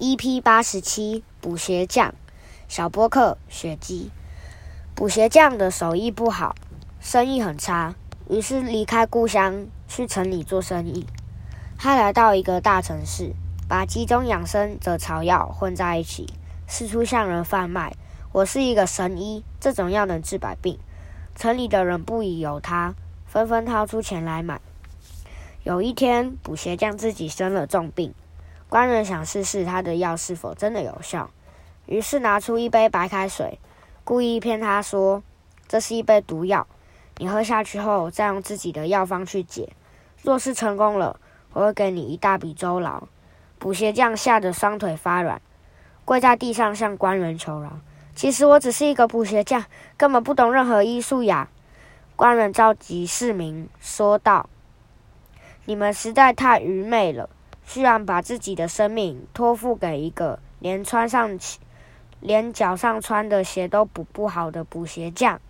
EP 八十七补鞋匠小波克雪姬，补鞋匠的手艺不好，生意很差，于是离开故乡去城里做生意。他来到一个大城市，把集中养生的草药混在一起，四处向人贩卖。我是一个神医，这种药能治百病。城里的人不疑有他，纷纷掏出钱来买。有一天，补鞋匠自己生了重病。官人想试试他的药是否真的有效，于是拿出一杯白开水，故意骗他说：“这是一杯毒药，你喝下去后再用自己的药方去解。若是成功了，我会给你一大笔周劳。”补鞋匠吓得双腿发软，跪在地上向官人求饶：“其实我只是一个补鞋匠，根本不懂任何医术呀！”官人召集市民说道：“你们实在太愚昧了。”居然把自己的生命托付给一个连穿上、连脚上穿的鞋都补不好的补鞋匠。